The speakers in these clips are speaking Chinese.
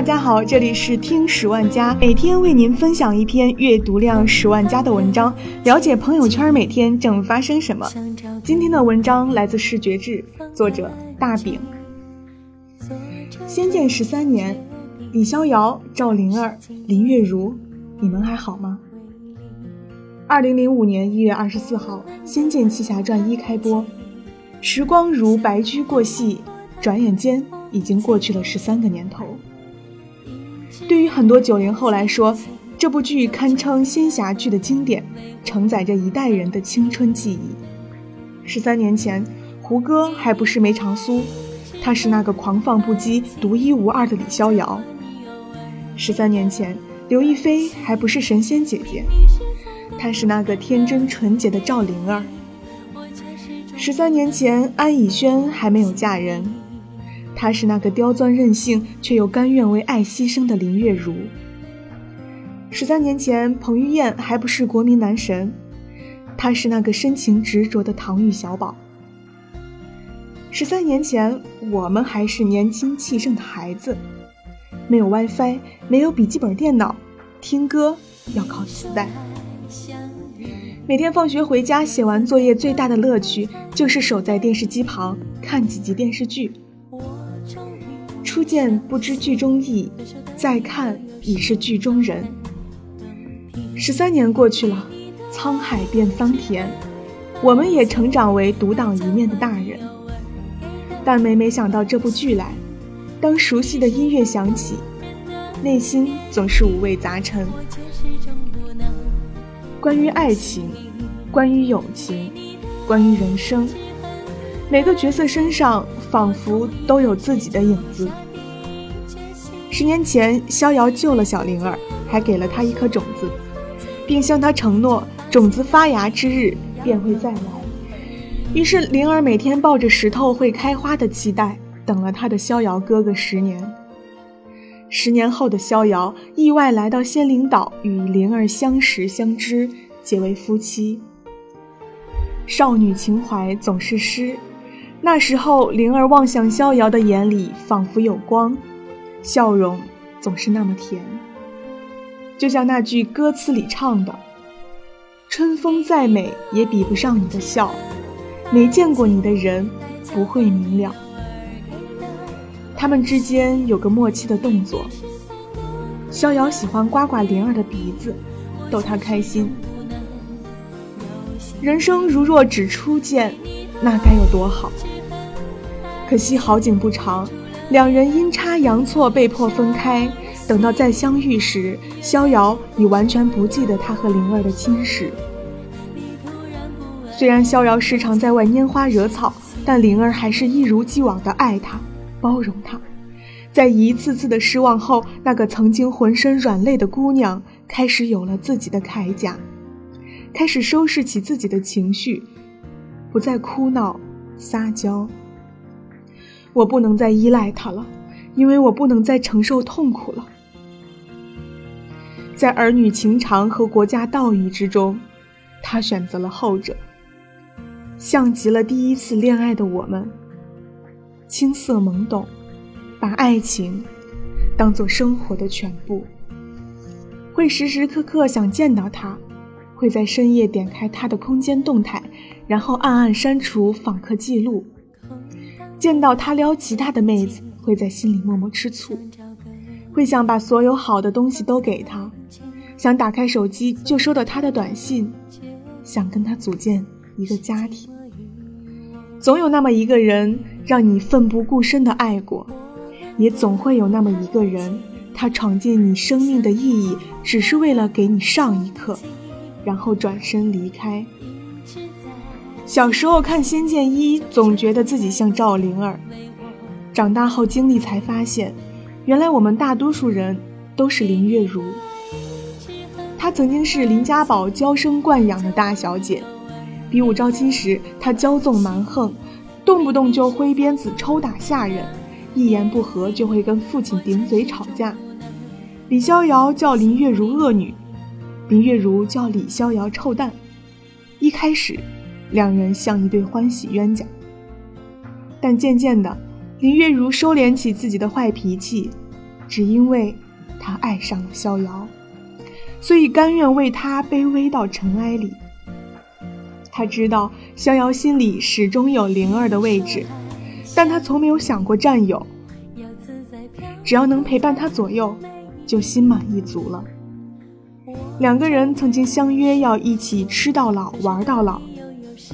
大家好，这里是听十万加，每天为您分享一篇阅读量十万加的文章，了解朋友圈每天正发生什么。今天的文章来自视觉志，作者大饼。仙剑十三年，李逍遥、赵灵儿、林月如，你们还好吗？二零零五年一月二十四号，《仙剑奇侠传一》开播，时光如白驹过隙，转眼间已经过去了十三个年头。对于很多九零后来说，这部剧堪称仙侠剧的经典，承载着一代人的青春记忆。十三年前，胡歌还不是梅长苏，他是那个狂放不羁、独一无二的李逍遥。十三年前，刘亦菲还不是神仙姐姐，她是那个天真纯洁的赵灵儿。十三年前，安以轩还没有嫁人。她是那个刁钻任性却又甘愿为爱牺牲的林月如。十三年前，彭于晏还不是国民男神，他是那个深情执着的唐钰小宝。十三年前，我们还是年轻气盛的孩子，没有 WiFi，没有笔记本电脑，听歌要靠磁带。每天放学回家，写完作业最大的乐趣就是守在电视机旁看几集电视剧。初见不知剧中意，再看已是剧中人。十三年过去了，沧海变桑田，我们也成长为独当一面的大人。但每每想到这部剧来，当熟悉的音乐响起，内心总是五味杂陈。关于爱情，关于友情，关于人生。每个角色身上仿佛都有自己的影子。十年前，逍遥救了小灵儿，还给了她一颗种子，并向她承诺，种子发芽之日便会再来。于是，灵儿每天抱着石头会开花的期待，等了他的逍遥哥哥十年。十年后的逍遥意外来到仙灵岛，与灵儿相识相知，结为夫妻。少女情怀总是诗。那时候，灵儿望向逍遥的眼里仿佛有光，笑容总是那么甜。就像那句歌词里唱的：“春风再美也比不上你的笑，没见过你的人不会明了。”他们之间有个默契的动作。逍遥喜欢刮刮灵儿的鼻子，逗她开心。人生如若只初见，那该有多好。可惜好景不长，两人阴差阳错被迫分开。等到再相遇时，逍遥已完全不记得他和灵儿的亲事。虽然逍遥时常在外拈花惹草，但灵儿还是一如既往的爱他，包容他。在一次次的失望后，那个曾经浑身软肋的姑娘开始有了自己的铠甲，开始收拾起自己的情绪，不再哭闹撒娇。我不能再依赖他了，因为我不能再承受痛苦了。在儿女情长和国家道义之中，他选择了后者，像极了第一次恋爱的我们。青涩懵懂，把爱情当做生活的全部，会时时刻刻想见到他，会在深夜点开他的空间动态，然后暗暗删除访客记录。见到他撩其他的妹子，会在心里默默吃醋，会想把所有好的东西都给他，想打开手机就收到他的短信，想跟他组建一个家庭。总有那么一个人让你奋不顾身的爱过，也总会有那么一个人，他闯进你生命的意义，只是为了给你上一课，然后转身离开。小时候看《仙剑一》，总觉得自己像赵灵儿；长大后经历才发现，原来我们大多数人都是林月如。她曾经是林家堡娇生惯养的大小姐，比武招亲时，她骄纵蛮横，动不动就挥鞭子抽打下人，一言不合就会跟父亲顶嘴吵架。李逍遥叫林月如恶女，林月如叫李逍遥臭蛋。一开始。两人像一对欢喜冤家，但渐渐的，林月如收敛起自己的坏脾气，只因为他爱上了逍遥，所以甘愿为他卑微到尘埃里。他知道逍遥心里始终有灵儿的位置，但他从没有想过占有。只要能陪伴他左右，就心满意足了。两个人曾经相约要一起吃到老，玩到老，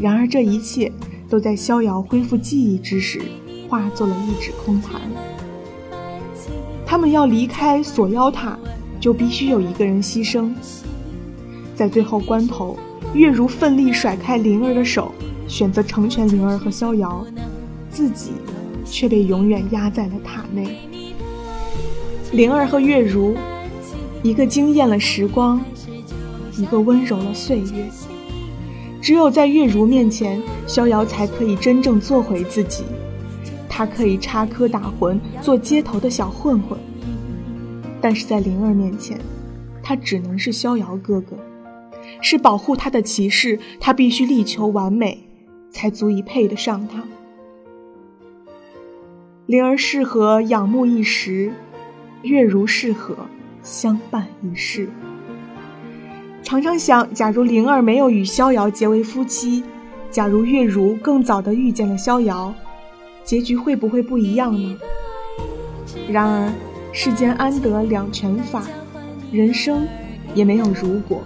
然而这一切都在逍遥恢复记忆之时，化作了一纸空谈。他们要离开锁妖塔，就必须有一个人牺牲。在最后关头，月如奋力甩开灵儿的手，选择成全灵儿和逍遥，自己却被永远压在了塔内。灵儿和月如。一个惊艳了时光，一个温柔了岁月。只有在月如面前，逍遥才可以真正做回自己。他可以插科打诨，做街头的小混混。但是在灵儿面前，他只能是逍遥哥哥，是保护他的骑士。他必须力求完美，才足以配得上他。灵儿适合仰慕一时，月如适合。相伴一世。常常想，假如灵儿没有与逍遥结为夫妻，假如月如更早的遇见了逍遥，结局会不会不一样呢？然而，世间安得两全法？人生也没有如果。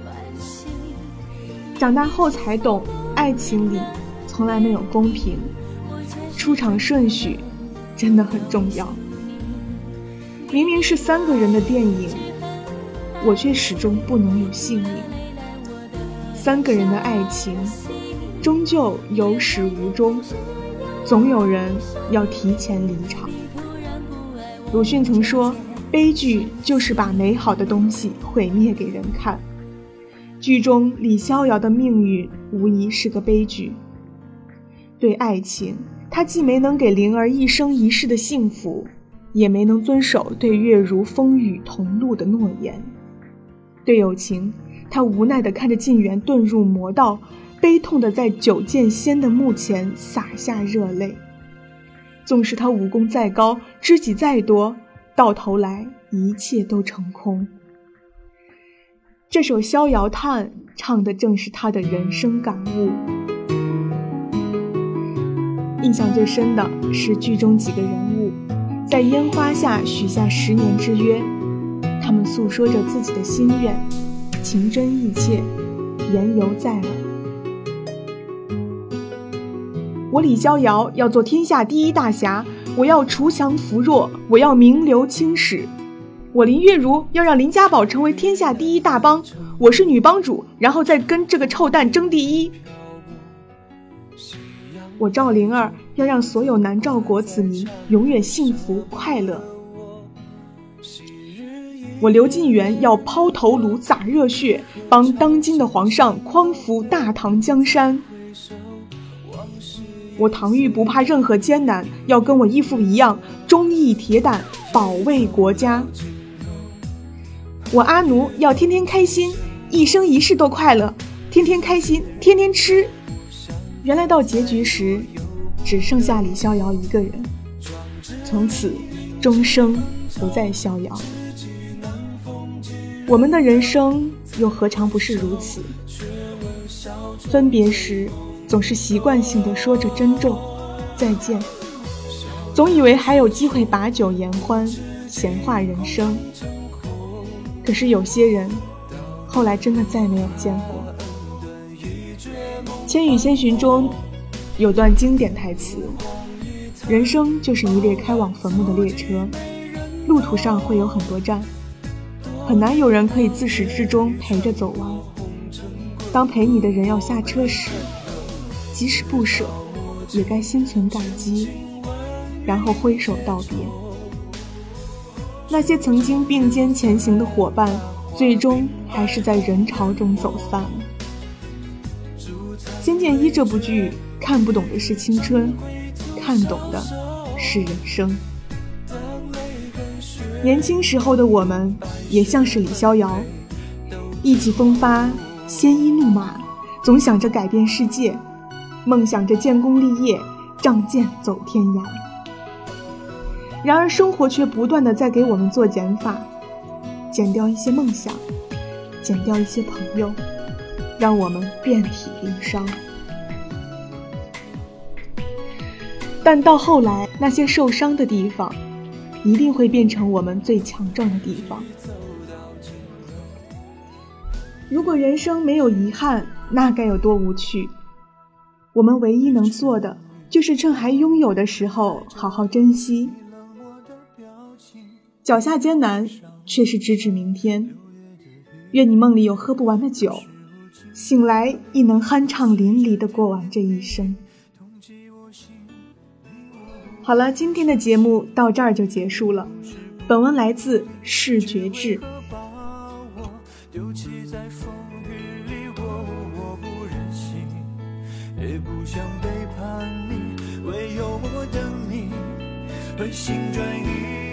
长大后才懂，爱情里从来没有公平，出场顺序真的很重要。明明是三个人的电影，我却始终不能有姓名。三个人的爱情，终究有始无终，总有人要提前离场。鲁迅曾说：“悲剧就是把美好的东西毁灭给人看。”剧中李逍遥的命运无疑是个悲剧。对爱情，他既没能给灵儿一生一世的幸福。也没能遵守对月如风雨同路的诺言，对友情，他无奈地看着晋元遁入魔道，悲痛地在九剑仙的墓前洒下热泪。纵使他武功再高，知己再多，到头来一切都成空。这首《逍遥叹》唱的正是他的人生感悟。印象最深的是剧中几个人物。在烟花下许下十年之约，他们诉说着自己的心愿，情真意切，言犹在耳。我李逍遥要做天下第一大侠，我要锄强扶弱，我要名留青史。我林月如要让林家堡成为天下第一大帮，我是女帮主，然后再跟这个臭蛋争第一。我赵灵儿要让所有南诏国子民永远幸福快乐。我刘进元要抛头颅洒热血，帮当今的皇上匡扶大唐江山。我唐玉不怕任何艰难，要跟我义父一样忠义铁胆，保卫国家。我阿奴要天天开心，一生一世都快乐，天天开心，天天吃。原来到结局时，只剩下李逍遥一个人，从此终生不再逍遥。我们的人生又何尝不是如此？分别时，总是习惯性的说着珍重，再见，总以为还有机会把酒言欢，闲话人生。可是有些人，后来真的再没有见过。《千与千寻》中有段经典台词：“人生就是一列开往坟墓的列车，路途上会有很多站，很难有人可以自始至终陪着走完。当陪你的人要下车时，即使不舍，也该心存感激，然后挥手道别。那些曾经并肩前行的伙伴，最终还是在人潮中走散了。”《仙剑一》这部剧看不懂的是青春，看懂的是人生。年轻时候的我们，也像是李逍遥，意气风发，鲜衣怒马，总想着改变世界，梦想着建功立业，仗剑走天涯。然而生活却不断的在给我们做减法，减掉一些梦想，减掉一些朋友，让我们遍体鳞伤。但到后来，那些受伤的地方，一定会变成我们最强壮的地方。如果人生没有遗憾，那该有多无趣！我们唯一能做的，就是趁还拥有的时候好好珍惜。脚下艰难，却是直指明天。愿你梦里有喝不完的酒，醒来亦能酣畅淋漓的过完这一生。好了，今天的节目到这儿就结束了。本文来自视觉志。丢弃在风雨里，我我不忍心，也不想背叛你，唯有我等你回心转意。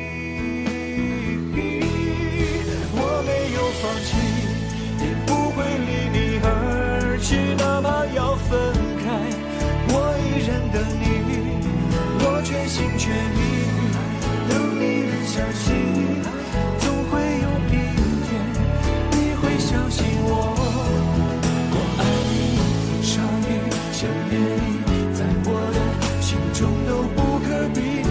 be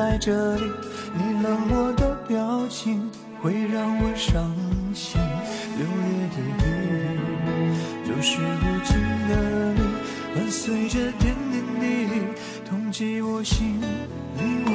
在这里，你冷漠的表情会让我伤心。六月的雨，就是无情的你，伴随着点点滴滴，痛击我心。里我